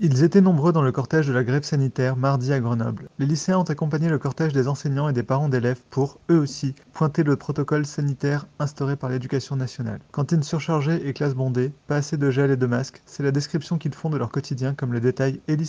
Ils étaient nombreux dans le cortège de la grève sanitaire mardi à Grenoble. Les lycéens ont accompagné le cortège des enseignants et des parents d'élèves pour, eux aussi, pointer le protocole sanitaire instauré par l'éducation nationale. Cantine surchargée et classe bondée, pas assez de gel et de masques, c'est la description qu'ils font de leur quotidien comme le détail Élie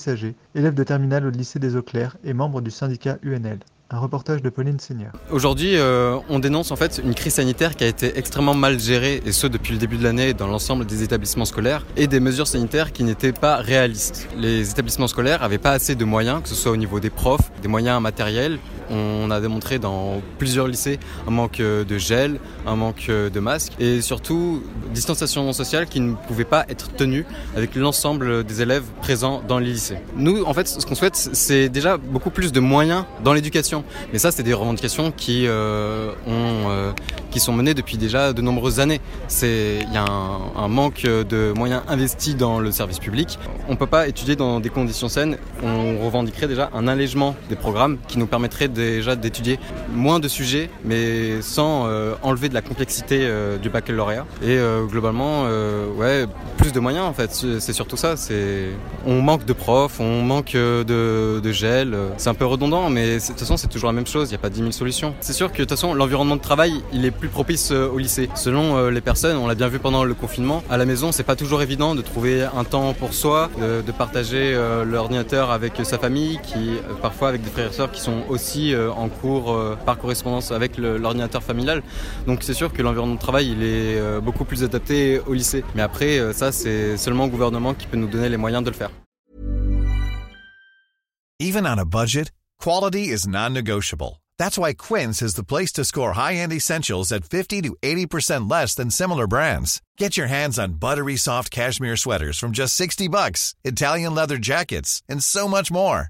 élève de terminale au lycée des Eaux Claires et membre du syndicat UNL. Un reportage de Pauline Seigneur. Aujourd'hui, euh, on dénonce en fait une crise sanitaire qui a été extrêmement mal gérée, et ce depuis le début de l'année dans l'ensemble des établissements scolaires, et des mesures sanitaires qui n'étaient pas réalistes. Les établissements scolaires n'avaient pas assez de moyens, que ce soit au niveau des profs, des moyens matériels. On a démontré dans plusieurs lycées un manque de gel, un manque de masques, et surtout distanciation sociale qui ne pouvait pas être tenue avec l'ensemble des élèves présents dans les lycées. Nous, en fait, ce qu'on souhaite, c'est déjà beaucoup plus de moyens dans l'éducation mais ça, c'est des revendications qui, euh, euh, sont menées depuis déjà de nombreuses années. Il y a un, un, manque de moyens investis dans le service public. On ne peut pas étudier dans des conditions saines. On revendiquerait déjà un allègement des programmes qui nous permettrait déjà d'étudier moins de sujets, mais sans euh, enlever de la complexité euh, du baccalauréat. Et euh, globalement, ouais, plus de moyens en fait. C'est surtout ça. On manque de profs, on manque de, de gel. C'est un peu redondant, mais de toute façon, c'est toujours la même chose, il n'y a pas 10 000 solutions. C'est sûr que de toute façon, l'environnement de travail, il est plus propice au lycée. Selon les personnes, on l'a bien vu pendant le confinement, à la maison, c'est pas toujours évident de trouver un temps pour soi, de, partager euh, l'ordinateur avec sa famille, qui parfois avec des frères et sœurs qui sont aussi en cours par correspondance avec l'ordinateur familial. Donc c'est sûr que l'environnement de travail, il est beaucoup plus adapté au lycée. Mais après, ça, c'est seulement le gouvernement qui peut nous donner les moyens de le faire. Even on a budget, Quality is non-negotiable. That's why Quince is the place to score high-end essentials at 50 to 80% less than similar brands. Get your hands on buttery soft cashmere sweaters from just 60 bucks, Italian leather jackets, and so much more.